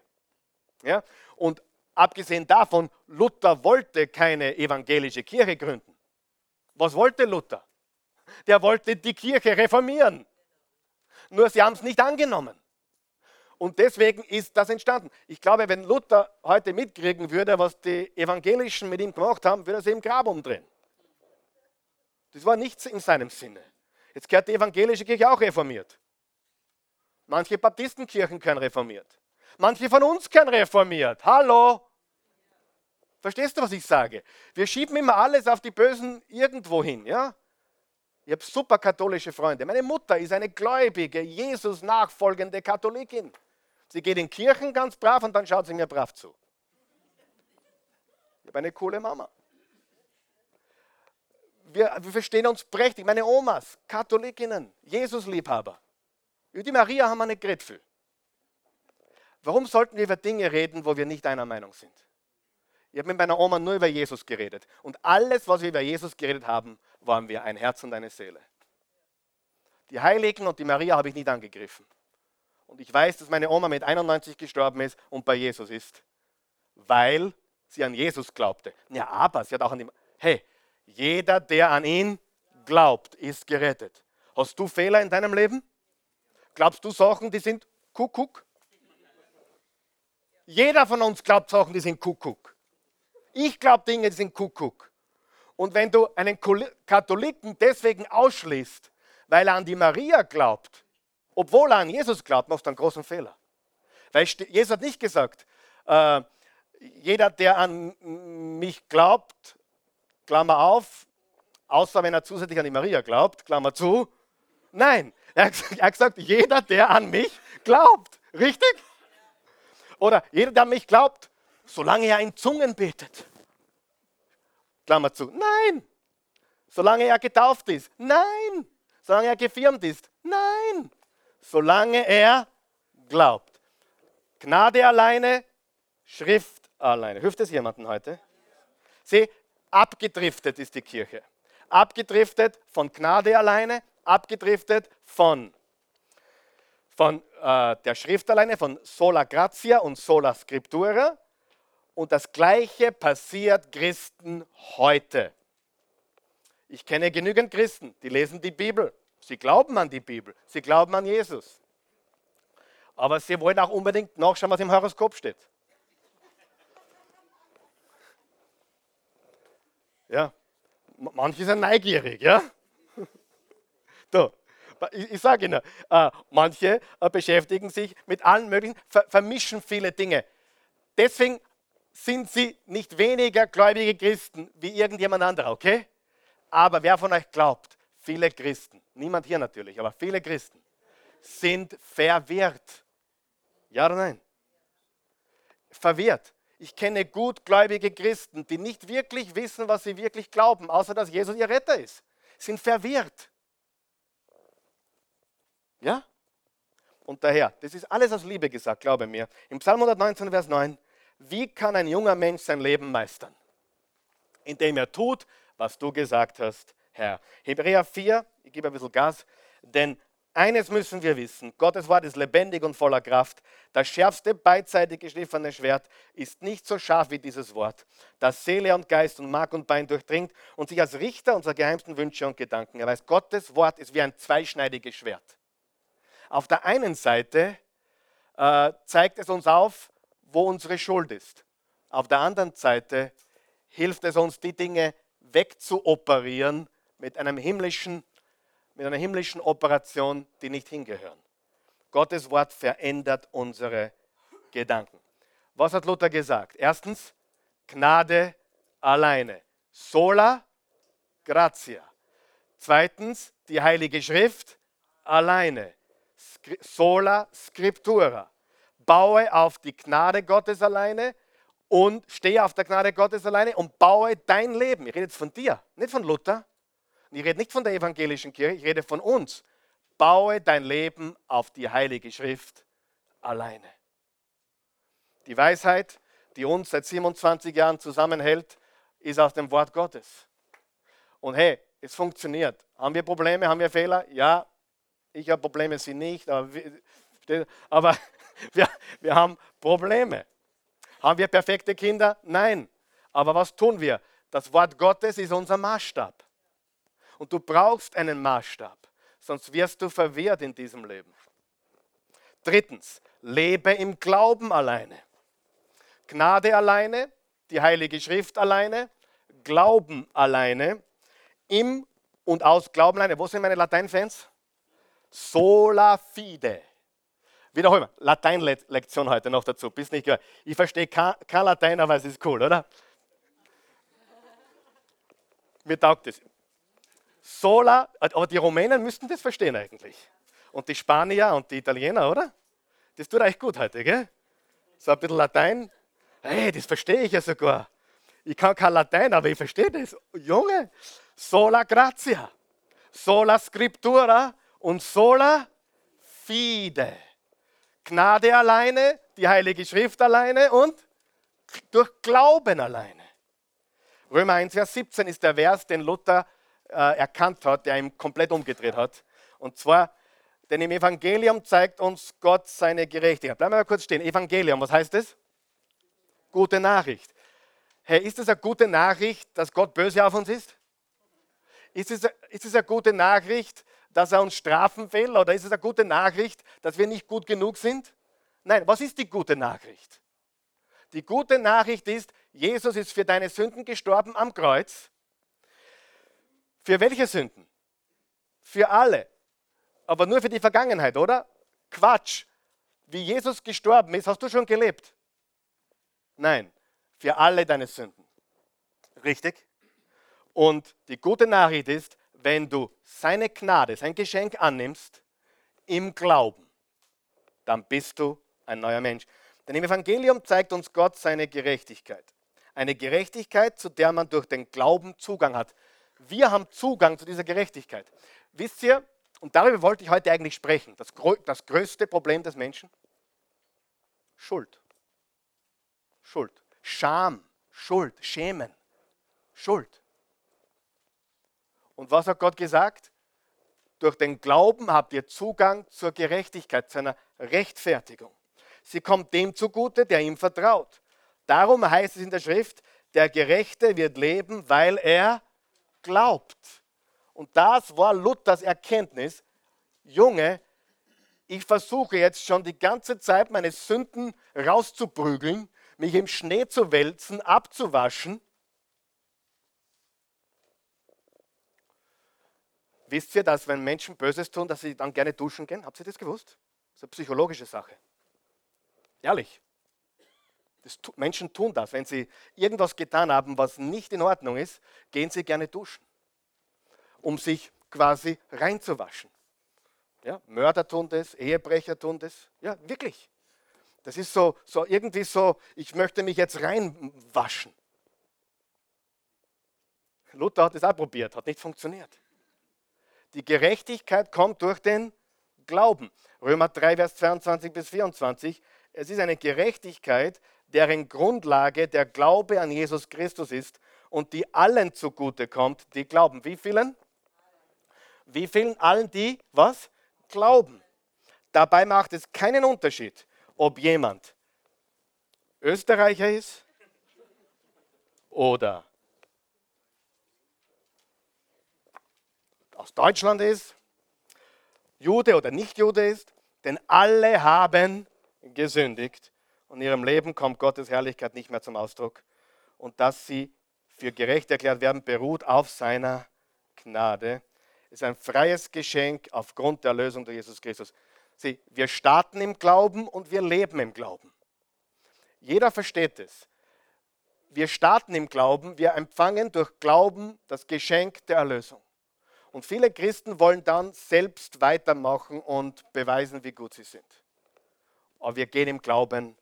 Ja? Und abgesehen davon, Luther wollte keine evangelische Kirche gründen. Was wollte Luther? Der wollte die Kirche reformieren. Nur sie haben es nicht angenommen. Und deswegen ist das entstanden. Ich glaube, wenn Luther heute mitkriegen würde, was die Evangelischen mit ihm gemacht haben, würde er sie im Grab umdrehen. Das war nichts in seinem Sinne. Jetzt gehört die evangelische Kirche auch reformiert. Manche Baptistenkirchen können reformiert. Manche von uns können reformiert. Hallo? Verstehst du, was ich sage? Wir schieben immer alles auf die Bösen irgendwo hin. Ja? Ich habe super katholische Freunde. Meine Mutter ist eine gläubige, Jesus nachfolgende Katholikin. Sie geht in Kirchen ganz brav und dann schaut sie mir brav zu. Ich habe eine coole Mama. Wir, wir verstehen uns prächtig. Meine Omas, Katholikinnen, Jesus-Liebhaber. Über die Maria haben wir nicht geredet. Warum sollten wir über Dinge reden, wo wir nicht einer Meinung sind? Ich habe mit meiner Oma nur über Jesus geredet. Und alles, was wir über Jesus geredet haben, waren wir ein Herz und eine Seele. Die Heiligen und die Maria habe ich nicht angegriffen. Und ich weiß, dass meine Oma mit 91 gestorben ist und bei Jesus ist, weil sie an Jesus glaubte. Ja, aber sie hat auch an ihm. Hey, jeder, der an ihn glaubt, ist gerettet. Hast du Fehler in deinem Leben? Glaubst du Sachen, die sind Kuckuck? Jeder von uns glaubt Sachen, die sind Kuckuck. Ich glaube Dinge, die sind Kuckuck. Und wenn du einen Katholiken deswegen ausschließt, weil er an die Maria glaubt, obwohl er an Jesus glaubt, machst du einen großen Fehler. Weil Jesus hat nicht gesagt, äh, jeder, der an mich glaubt, Klammer auf, außer wenn er zusätzlich an die Maria glaubt, Klammer zu. Nein, er hat gesagt, jeder, der an mich glaubt. Richtig? Oder jeder, der mich glaubt, solange er in Zungen betet. Klammer zu. Nein. Solange er getauft ist. Nein. Solange er gefirmt ist. Nein. Solange er glaubt. Gnade alleine, Schrift alleine. Hilft es jemandem heute? Sieh, abgedriftet ist die Kirche. Abgedriftet von Gnade alleine, abgedriftet von, von äh, der Schrift alleine, von sola gratia und sola scriptura. Und das Gleiche passiert Christen heute. Ich kenne genügend Christen, die lesen die Bibel. Sie glauben an die Bibel. Sie glauben an Jesus. Aber sie wollen auch unbedingt nachschauen, was im Horoskop steht. Ja, manche sind neugierig, ja. Da. Ich, ich sage Ihnen, äh, manche äh, beschäftigen sich mit allen möglichen, ver vermischen viele Dinge. Deswegen sind sie nicht weniger gläubige Christen wie irgendjemand anderer, okay? Aber wer von euch glaubt, viele Christen, niemand hier natürlich, aber viele Christen sind verwirrt. Ja oder nein? Verwirrt. Ich kenne gutgläubige Christen, die nicht wirklich wissen, was sie wirklich glauben, außer dass Jesus ihr Retter ist. Sind verwirrt. Ja? und daher. Das ist alles aus Liebe gesagt, glaube mir. Im Psalm 119, Vers 9. Wie kann ein junger Mensch sein Leben meistern? Indem er tut, was du gesagt hast, Herr. Hebräer 4, ich gebe ein bisschen Gas, denn eines müssen wir wissen, Gottes Wort ist lebendig und voller Kraft. Das schärfste beidseitig geschliffene Schwert ist nicht so scharf wie dieses Wort, das Seele und Geist und Mark und Bein durchdringt und sich als Richter unserer geheimsten Wünsche und Gedanken erweist. Gottes Wort ist wie ein zweischneidiges Schwert. Auf der einen Seite äh, zeigt es uns auf, wo unsere Schuld ist. Auf der anderen Seite hilft es uns, die Dinge wegzuoperieren mit einem himmlischen mit einer himmlischen Operation, die nicht hingehören. Gottes Wort verändert unsere Gedanken. Was hat Luther gesagt? Erstens, Gnade alleine. Sola gratia. Zweitens, die Heilige Schrift alleine. Sola scriptura. Baue auf die Gnade Gottes alleine und stehe auf der Gnade Gottes alleine und baue dein Leben. Ich rede jetzt von dir, nicht von Luther, ich rede nicht von der evangelischen Kirche, ich rede von uns. Baue dein Leben auf die Heilige Schrift alleine. Die Weisheit, die uns seit 27 Jahren zusammenhält, ist aus dem Wort Gottes. Und hey, es funktioniert. Haben wir Probleme, haben wir Fehler? Ja, ich habe Probleme, sie nicht, aber, wir, aber wir, wir haben Probleme. Haben wir perfekte Kinder? Nein. Aber was tun wir? Das Wort Gottes ist unser Maßstab. Und du brauchst einen Maßstab, sonst wirst du verwirrt in diesem Leben. Drittens, lebe im Glauben alleine. Gnade alleine, die Heilige Schrift alleine, Glauben alleine, im und aus Glauben alleine. Wo sind meine Lateinfans? Sola fide. Wiederholen wir. Lateinlektion heute noch dazu. Bis nicht. Ich verstehe kein, kein Latein, aber es ist cool, oder? Mir taugt es. Sola, aber die Rumänen müssten das verstehen eigentlich. Und die Spanier und die Italiener, oder? Das tut euch gut heute, gell? So ein bisschen Latein. Hey, das verstehe ich ja sogar. Ich kann kein Latein, aber ich verstehe das. Junge, sola gratia, sola scriptura und sola fide. Gnade alleine, die Heilige Schrift alleine und durch Glauben alleine. Römer 1, Vers 17 ist der Vers, den Luther äh, erkannt hat, der ihm komplett umgedreht hat. Und zwar, denn im Evangelium zeigt uns Gott seine Gerechtigkeit. Bleiben wir mal kurz stehen. Evangelium, was heißt das? Gute Nachricht. Hey, ist es eine gute Nachricht, dass Gott böse auf uns ist? Ist es, ist es eine gute Nachricht, dass er uns strafen will? Oder ist es eine gute Nachricht, dass wir nicht gut genug sind? Nein, was ist die gute Nachricht? Die gute Nachricht ist, Jesus ist für deine Sünden gestorben am Kreuz für welche Sünden? Für alle. Aber nur für die Vergangenheit, oder? Quatsch. Wie Jesus gestorben ist, hast du schon gelebt? Nein, für alle deine Sünden. Richtig? Und die gute Nachricht ist, wenn du seine Gnade, sein Geschenk annimmst, im Glauben, dann bist du ein neuer Mensch. Denn im Evangelium zeigt uns Gott seine Gerechtigkeit. Eine Gerechtigkeit, zu der man durch den Glauben Zugang hat. Wir haben Zugang zu dieser Gerechtigkeit. Wisst ihr, und darüber wollte ich heute eigentlich sprechen, das, das größte Problem des Menschen? Schuld. Schuld. Scham, Schuld, Schämen, Schuld. Und was hat Gott gesagt? Durch den Glauben habt ihr Zugang zur Gerechtigkeit, zu einer Rechtfertigung. Sie kommt dem zugute, der ihm vertraut. Darum heißt es in der Schrift, der Gerechte wird leben, weil er glaubt. Und das war Luthers Erkenntnis. Junge, ich versuche jetzt schon die ganze Zeit meine Sünden rauszuprügeln, mich im Schnee zu wälzen, abzuwaschen. Wisst ihr, dass wenn Menschen Böses tun, dass sie dann gerne duschen gehen? Habt ihr das gewusst? Das ist eine psychologische Sache. Ehrlich. Das, Menschen tun das. Wenn sie irgendwas getan haben, was nicht in Ordnung ist, gehen sie gerne duschen, um sich quasi reinzuwaschen. Ja, Mörder tun das, Ehebrecher tun das. Ja, wirklich. Das ist so, so irgendwie so, ich möchte mich jetzt reinwaschen. Luther hat es auch probiert, hat nicht funktioniert. Die Gerechtigkeit kommt durch den Glauben. Römer 3, Vers 22 bis 24. Es ist eine Gerechtigkeit, deren Grundlage der Glaube an Jesus Christus ist und die allen zugute kommt, die glauben. Wie vielen? Wie vielen? Allen, die was? Glauben. Dabei macht es keinen Unterschied, ob jemand Österreicher ist oder aus Deutschland ist, Jude oder nicht Jude ist, denn alle haben gesündigt und in ihrem Leben kommt Gottes Herrlichkeit nicht mehr zum Ausdruck. Und dass sie für gerecht erklärt werden, beruht auf seiner Gnade. Es ist ein freies Geschenk aufgrund der Erlösung durch Jesus Christus. Sie, wir starten im Glauben und wir leben im Glauben. Jeder versteht es. Wir starten im Glauben, wir empfangen durch Glauben das Geschenk der Erlösung. Und viele Christen wollen dann selbst weitermachen und beweisen, wie gut sie sind. Aber wir gehen im Glauben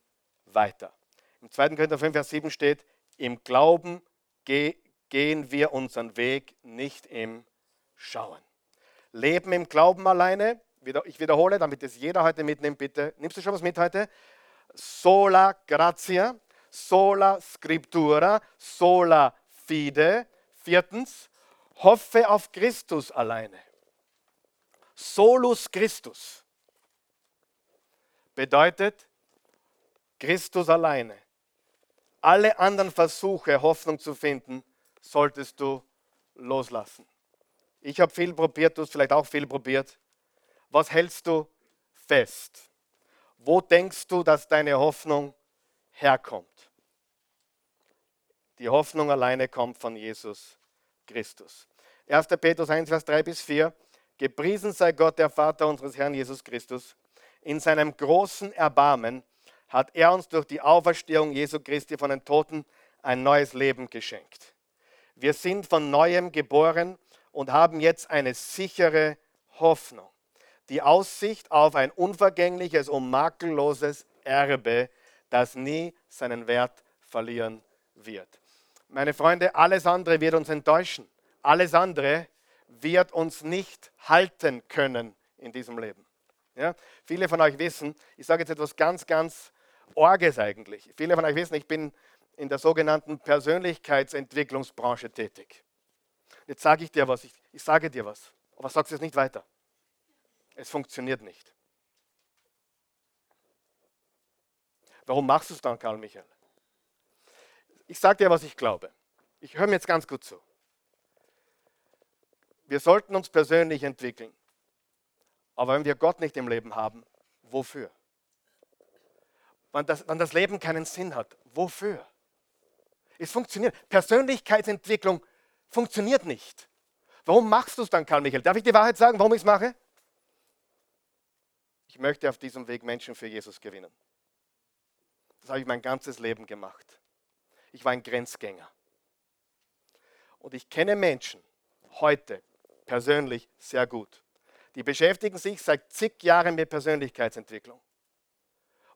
weiter. Im 2. Korinther 5, Vers 7 steht, im Glauben gehen wir unseren Weg nicht im Schauen. Leben im Glauben alleine, ich wiederhole, damit es jeder heute mitnimmt, bitte. Nimmst du schon was mit heute? Sola gratia, sola scriptura, sola fide. Viertens, hoffe auf Christus alleine. Solus Christus bedeutet Christus alleine. Alle anderen Versuche, Hoffnung zu finden, solltest du loslassen. Ich habe viel probiert, du hast vielleicht auch viel probiert. Was hältst du fest? Wo denkst du, dass deine Hoffnung herkommt? Die Hoffnung alleine kommt von Jesus Christus. 1. Petrus 1, Vers 3 bis 4. Gepriesen sei Gott, der Vater unseres Herrn Jesus Christus. In seinem großen Erbarmen hat er uns durch die Auferstehung Jesu Christi von den Toten ein neues Leben geschenkt. Wir sind von neuem geboren und haben jetzt eine sichere Hoffnung. Die Aussicht auf ein unvergängliches und makelloses Erbe, das nie seinen Wert verlieren wird. Meine Freunde, alles andere wird uns enttäuschen. Alles andere wird uns nicht halten können in diesem Leben. Ja? Viele von euch wissen, ich sage jetzt etwas ganz, ganz Orges eigentlich. Viele von euch wissen, ich bin in der sogenannten Persönlichkeitsentwicklungsbranche tätig. Jetzt sage ich dir was, ich, ich sage dir was, aber sagst es nicht weiter. Es funktioniert nicht. Warum machst du es dann, Karl Michael? Ich sage dir, was ich glaube. Ich höre mir jetzt ganz gut zu. Wir sollten uns persönlich entwickeln. Aber wenn wir Gott nicht im Leben haben, wofür? Wenn das, wenn das Leben keinen Sinn hat, wofür? Es funktioniert. Persönlichkeitsentwicklung funktioniert nicht. Warum machst du es dann, Karl Michael? Darf ich die Wahrheit sagen, warum ich es mache? Ich möchte auf diesem Weg Menschen für Jesus gewinnen. Das habe ich mein ganzes Leben gemacht. Ich war ein Grenzgänger. Und ich kenne Menschen heute persönlich sehr gut. Die beschäftigen sich seit zig Jahren mit Persönlichkeitsentwicklung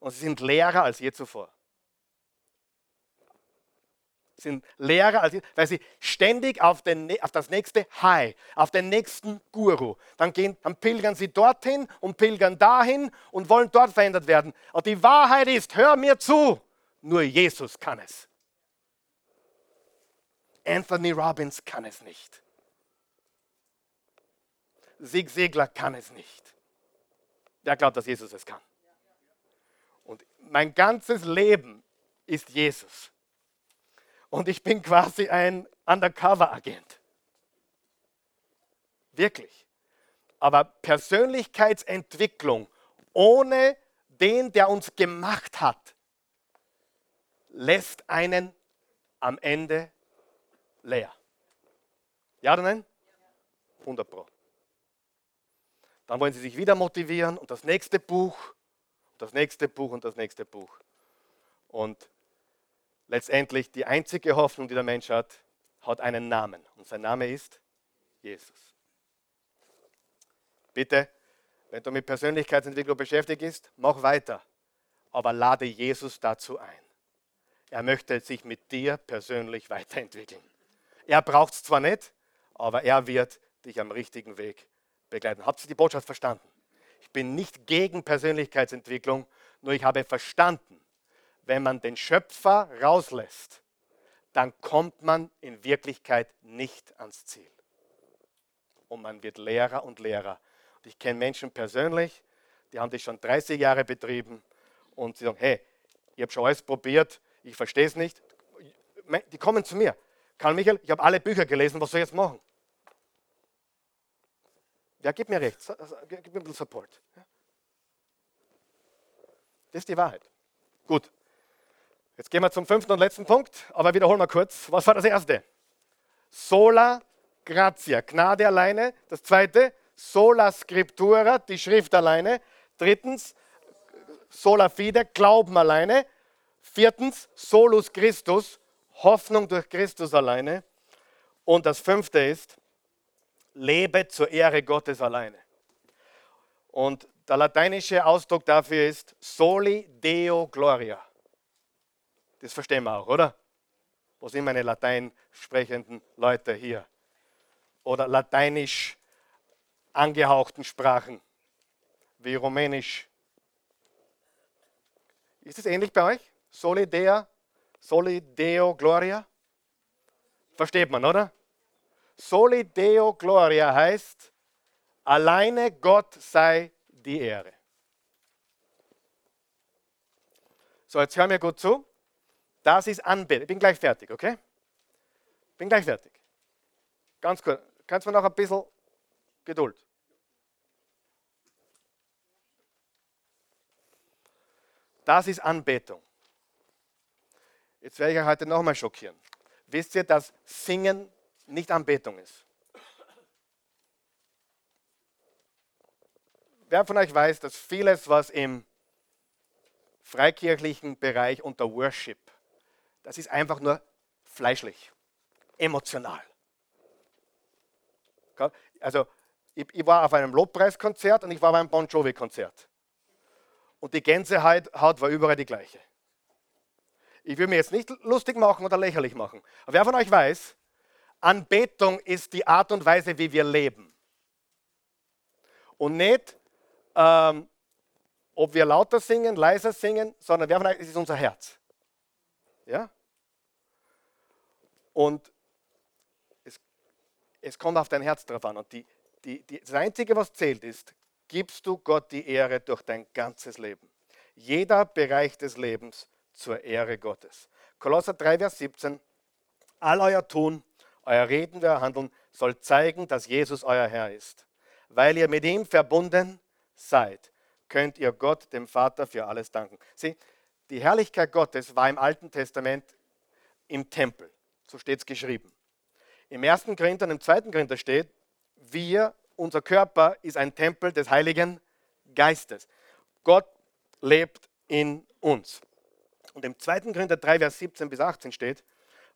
und sie sind leerer als je zuvor. Sie sind leerer als je, weil sie ständig auf, den, auf das nächste High, auf den nächsten Guru. Dann, gehen, dann pilgern sie dorthin und pilgern dahin und wollen dort verändert werden. Und die Wahrheit ist, hör mir zu, nur Jesus kann es. Anthony Robbins kann es nicht. Sieg Segler kann es nicht. Der glaubt, dass Jesus es kann. Und mein ganzes Leben ist Jesus. Und ich bin quasi ein Undercover-Agent. Wirklich. Aber Persönlichkeitsentwicklung ohne den, der uns gemacht hat, lässt einen am Ende leer. Ja oder nein? 100 Pro. Dann wollen sie sich wieder motivieren und das nächste Buch das nächste Buch und das nächste Buch. Und letztendlich die einzige Hoffnung, die der Mensch hat, hat einen Namen. Und sein Name ist Jesus. Bitte, wenn du mit Persönlichkeitsentwicklung beschäftigt bist, mach weiter. Aber lade Jesus dazu ein. Er möchte sich mit dir persönlich weiterentwickeln. Er braucht es zwar nicht, aber er wird dich am richtigen Weg begleiten. Habt ihr die Botschaft verstanden? Ich bin nicht gegen Persönlichkeitsentwicklung, nur ich habe verstanden, wenn man den Schöpfer rauslässt, dann kommt man in Wirklichkeit nicht ans Ziel. Und man wird Lehrer und Lehrer. Und ich kenne Menschen persönlich, die haben das schon 30 Jahre betrieben und sie sagen, hey, ich habe schon alles probiert, ich verstehe es nicht. Die kommen zu mir. Karl Michael, ich habe alle Bücher gelesen, was soll ich jetzt machen? Ja, gib mir recht, gib mir ein bisschen Support. Das ist die Wahrheit. Gut. Jetzt gehen wir zum fünften und letzten Punkt, aber wiederholen wir kurz. Was war das erste? Sola gratia, Gnade alleine. Das zweite, sola scriptura, die Schrift alleine. Drittens, sola fide, Glauben alleine. Viertens, solus Christus, Hoffnung durch Christus alleine. Und das fünfte ist, lebe zur Ehre Gottes alleine. Und der lateinische Ausdruck dafür ist soli deo gloria. Das verstehen wir auch, oder? Wo sind meine latein sprechenden Leute hier? Oder lateinisch angehauchten Sprachen, wie Rumänisch. Ist es ähnlich bei euch? Soli dea, soli deo gloria? Versteht man, oder? Soli deo gloria heißt, alleine Gott sei die Ehre. So, jetzt hör mir gut zu. Das ist Anbetung. Ich bin gleich fertig, okay? Bin gleich fertig. Ganz kurz. Kannst du mir noch ein bisschen Geduld? Das ist Anbetung. Jetzt werde ich euch heute nochmal schockieren. Wisst ihr, dass Singen nicht Anbetung ist? Wer von euch weiß, dass vieles, was im freikirchlichen Bereich unter Worship das ist einfach nur fleischlich, emotional. Also ich, war auf einem Lobpreiskonzert und ich war beim Bon Jovi-Konzert. Und die Gänsehaut war überall die gleiche. Ich will mir jetzt nicht lustig machen oder lächerlich machen. Aber wer von euch weiß, Anbetung ist die Art und Weise, wie wir leben. Und nicht, ähm, ob wir lauter singen, leiser singen, sondern wer von euch, es ist unser Herz. Ja? Und es, es kommt auf dein Herz drauf an. Und die, die, die, das Einzige, was zählt, ist, gibst du Gott die Ehre durch dein ganzes Leben. Jeder Bereich des Lebens zur Ehre Gottes. Kolosser 3, Vers 17. All euer Tun, euer Reden, euer Handeln soll zeigen, dass Jesus euer Herr ist. Weil ihr mit ihm verbunden seid, könnt ihr Gott, dem Vater, für alles danken. Sieh, die Herrlichkeit Gottes war im Alten Testament im Tempel. So steht es geschrieben. Im ersten Korinther und im zweiten Korinther steht, wir, unser Körper ist ein Tempel des Heiligen Geistes. Gott lebt in uns. Und im zweiten Korinther 3, Vers 17 bis 18 steht,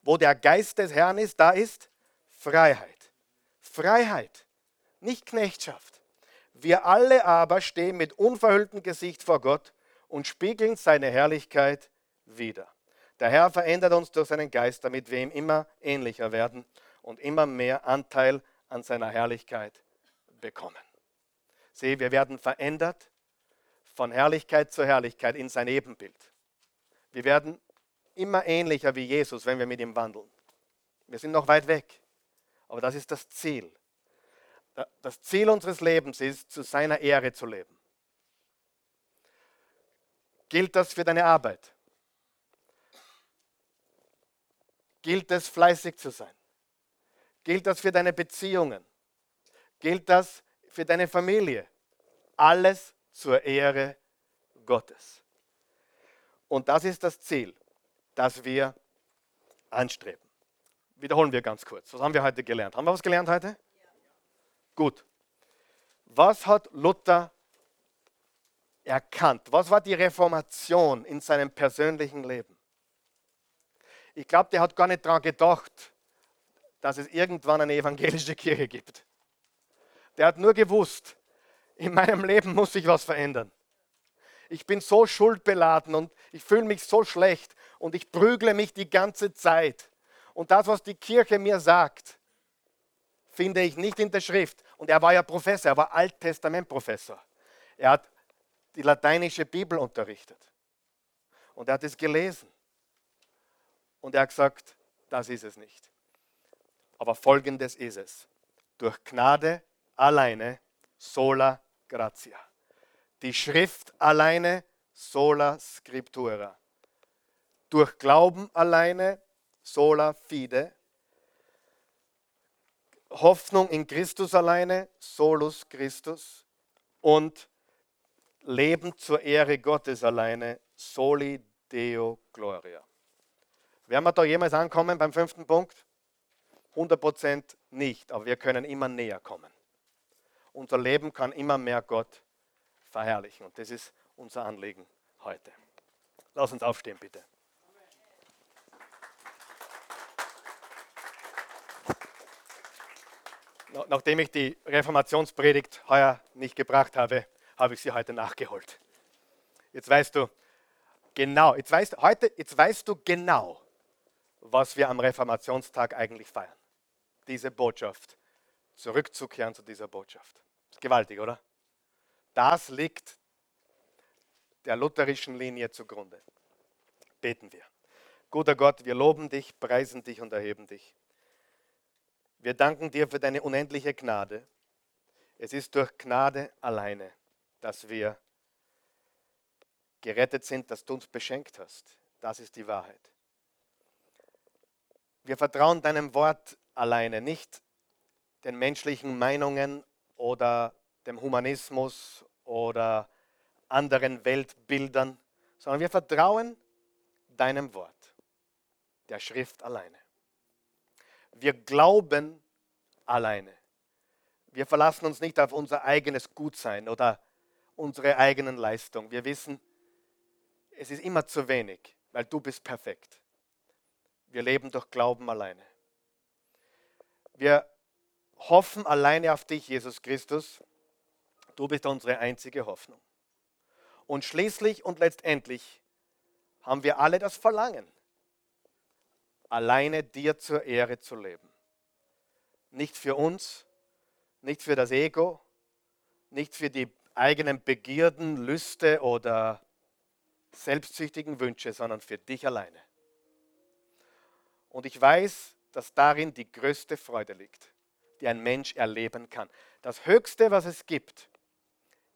wo der Geist des Herrn ist, da ist Freiheit. Freiheit, nicht Knechtschaft. Wir alle aber stehen mit unverhülltem Gesicht vor Gott und spiegeln seine Herrlichkeit wider. Der Herr verändert uns durch seinen Geist, damit wir ihm immer ähnlicher werden und immer mehr Anteil an seiner Herrlichkeit bekommen. Sieh, wir werden verändert von Herrlichkeit zu Herrlichkeit in sein Ebenbild. Wir werden immer ähnlicher wie Jesus, wenn wir mit ihm wandeln. Wir sind noch weit weg, aber das ist das Ziel. Das Ziel unseres Lebens ist, zu seiner Ehre zu leben. Gilt das für deine Arbeit? Gilt es, fleißig zu sein? Gilt das für deine Beziehungen? Gilt das für deine Familie? Alles zur Ehre Gottes. Und das ist das Ziel, das wir anstreben. Wiederholen wir ganz kurz. Was haben wir heute gelernt? Haben wir was gelernt heute? Ja. Gut. Was hat Luther erkannt? Was war die Reformation in seinem persönlichen Leben? Ich glaube, der hat gar nicht daran gedacht, dass es irgendwann eine evangelische Kirche gibt. Der hat nur gewusst, in meinem Leben muss sich was verändern. Ich bin so schuldbeladen und ich fühle mich so schlecht und ich prügle mich die ganze Zeit. Und das, was die Kirche mir sagt, finde ich nicht in der Schrift. Und er war ja Professor, er war Alttestamentprofessor. Er hat die lateinische Bibel unterrichtet. Und er hat es gelesen. Und er hat gesagt, das ist es nicht. Aber folgendes ist es. Durch Gnade alleine, sola gratia. Die Schrift alleine, sola scriptura. Durch Glauben alleine, sola fide. Hoffnung in Christus alleine, solus Christus. Und Leben zur Ehre Gottes alleine, soli Deo Gloria. Werden wir da jemals ankommen beim fünften Punkt? 100% nicht, aber wir können immer näher kommen. Unser Leben kann immer mehr Gott verherrlichen und das ist unser Anliegen heute. Lass uns aufstehen, bitte. Nachdem ich die Reformationspredigt heuer nicht gebracht habe, habe ich sie heute nachgeholt. Jetzt weißt du genau, jetzt weißt, heute, jetzt weißt du genau, was wir am Reformationstag eigentlich feiern. Diese Botschaft. Zurückzukehren zu dieser Botschaft. ist gewaltig, oder? Das liegt der lutherischen Linie zugrunde. Beten wir. Guter Gott, wir loben dich, preisen dich und erheben dich. Wir danken dir für deine unendliche Gnade. Es ist durch Gnade alleine, dass wir gerettet sind, dass du uns beschenkt hast. Das ist die Wahrheit. Wir vertrauen deinem Wort alleine, nicht den menschlichen Meinungen oder dem Humanismus oder anderen Weltbildern, sondern wir vertrauen deinem Wort, der Schrift alleine. Wir glauben alleine. Wir verlassen uns nicht auf unser eigenes Gutsein oder unsere eigenen Leistungen. Wir wissen, es ist immer zu wenig, weil du bist perfekt. Wir leben durch Glauben alleine. Wir hoffen alleine auf dich, Jesus Christus. Du bist unsere einzige Hoffnung. Und schließlich und letztendlich haben wir alle das Verlangen, alleine dir zur Ehre zu leben. Nicht für uns, nicht für das Ego, nicht für die eigenen Begierden, Lüste oder selbstsüchtigen Wünsche, sondern für dich alleine. Und ich weiß, dass darin die größte Freude liegt, die ein Mensch erleben kann. Das Höchste, was es gibt,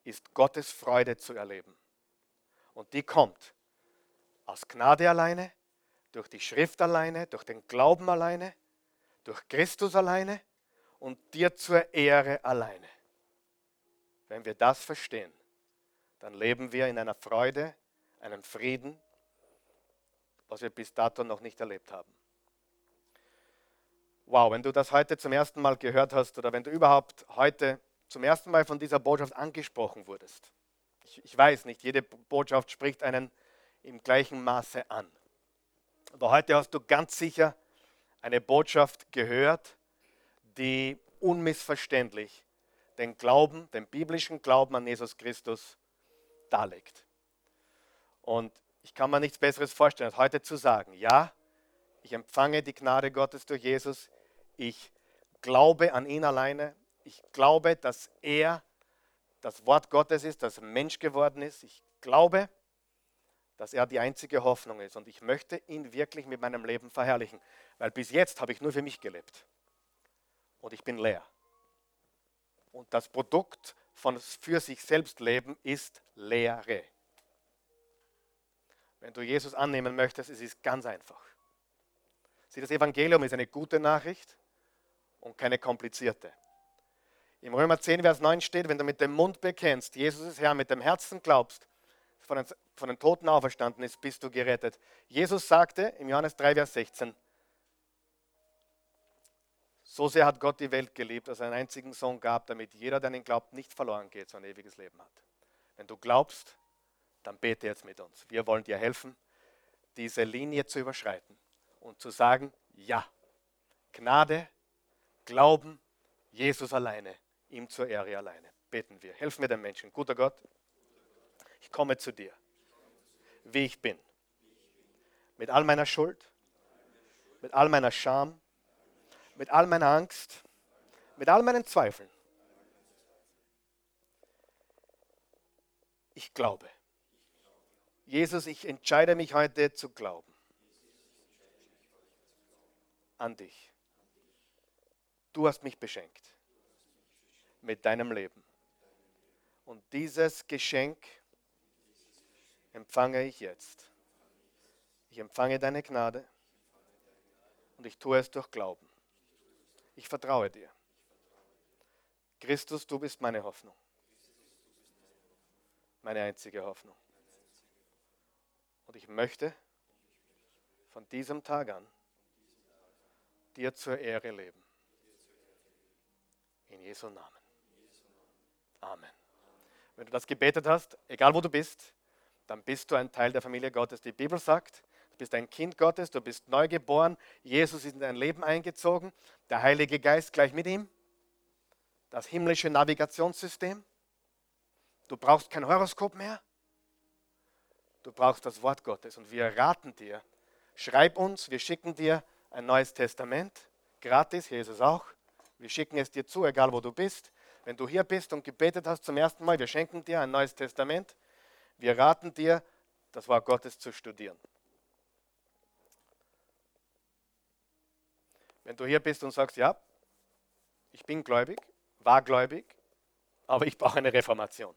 ist Gottes Freude zu erleben. Und die kommt aus Gnade alleine, durch die Schrift alleine, durch den Glauben alleine, durch Christus alleine und dir zur Ehre alleine. Wenn wir das verstehen, dann leben wir in einer Freude, einem Frieden, was wir bis dato noch nicht erlebt haben wow, wenn du das heute zum ersten Mal gehört hast oder wenn du überhaupt heute zum ersten Mal von dieser Botschaft angesprochen wurdest. Ich, ich weiß nicht, jede Botschaft spricht einen im gleichen Maße an. Aber heute hast du ganz sicher eine Botschaft gehört, die unmissverständlich den Glauben, den biblischen Glauben an Jesus Christus darlegt. Und ich kann mir nichts Besseres vorstellen, als heute zu sagen, ja, ich empfange die Gnade Gottes durch Jesus, ich glaube an ihn alleine. Ich glaube, dass er das Wort Gottes ist, das Mensch geworden ist. Ich glaube, dass er die einzige Hoffnung ist. Und ich möchte ihn wirklich mit meinem Leben verherrlichen. Weil bis jetzt habe ich nur für mich gelebt. Und ich bin leer. Und das Produkt von für sich selbst leben ist Leere. Wenn du Jesus annehmen möchtest, es ist ganz einfach. Sieh, das Evangelium ist eine gute Nachricht und keine komplizierte. Im Römer 10, Vers 9 steht, wenn du mit dem Mund bekennst, Jesus ist Herr, mit dem Herzen glaubst, von den, von den Toten auferstanden ist, bist du gerettet. Jesus sagte im Johannes 3, Vers 16, so sehr hat Gott die Welt geliebt, dass er einen einzigen Sohn gab, damit jeder, der an ihn glaubt, nicht verloren geht, sondern ewiges Leben hat. Wenn du glaubst, dann bete jetzt mit uns. Wir wollen dir helfen, diese Linie zu überschreiten und zu sagen, ja, Gnade Glauben, Jesus alleine, ihm zur Ehre alleine. Beten wir. Helfen wir den Menschen. Guter Gott, ich komme zu dir, wie ich bin. Mit all meiner Schuld, mit all meiner Scham, mit all meiner Angst, mit all meinen Zweifeln. Ich glaube. Jesus, ich entscheide mich heute zu glauben. An dich. Du hast mich beschenkt mit deinem Leben. Und dieses Geschenk empfange ich jetzt. Ich empfange deine Gnade und ich tue es durch Glauben. Ich vertraue dir. Christus, du bist meine Hoffnung. Meine einzige Hoffnung. Und ich möchte von diesem Tag an dir zur Ehre leben. In Jesu Namen. Amen. Wenn du das gebetet hast, egal wo du bist, dann bist du ein Teil der Familie Gottes. Die Bibel sagt, du bist ein Kind Gottes, du bist neu geboren, Jesus ist in dein Leben eingezogen, der Heilige Geist gleich mit ihm, das himmlische Navigationssystem. Du brauchst kein Horoskop mehr, du brauchst das Wort Gottes und wir raten dir, schreib uns, wir schicken dir ein neues Testament, gratis, Jesus auch. Wir schicken es dir zu, egal wo du bist. Wenn du hier bist und gebetet hast zum ersten Mal, wir schenken dir ein neues Testament. Wir raten dir, das Wort Gottes zu studieren. Wenn du hier bist und sagst, ja, ich bin gläubig, war gläubig, aber ich brauche eine Reformation.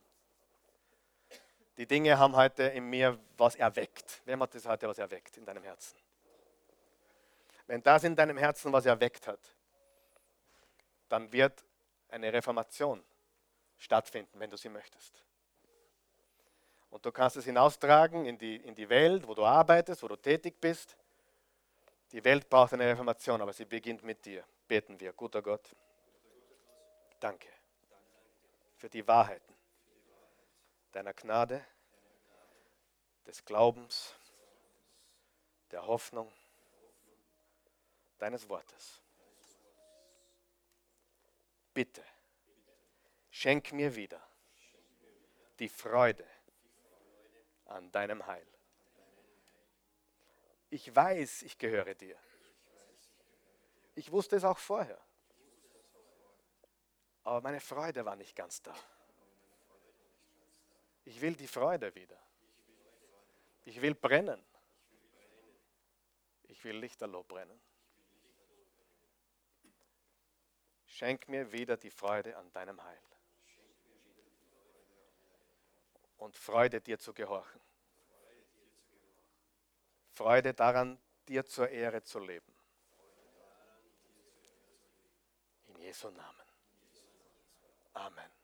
Die Dinge haben heute in mir was erweckt. Wem hat das heute was erweckt in deinem Herzen? Wenn das in deinem Herzen was erweckt hat, dann wird eine Reformation stattfinden, wenn du sie möchtest. Und du kannst es hinaustragen in die, in die Welt, wo du arbeitest, wo du tätig bist. Die Welt braucht eine Reformation, aber sie beginnt mit dir. Beten wir, guter Gott. Danke für die Wahrheiten deiner Gnade, des Glaubens, der Hoffnung, deines Wortes. Bitte, schenk mir wieder die Freude an deinem Heil. Ich weiß, ich gehöre dir. Ich wusste es auch vorher. Aber meine Freude war nicht ganz da. Ich will die Freude wieder. Ich will brennen. Ich will lichterloh brennen. Schenk mir wieder die Freude an deinem Heil. Und Freude dir zu gehorchen. Freude daran, dir zur Ehre zu leben. In Jesu Namen. Amen.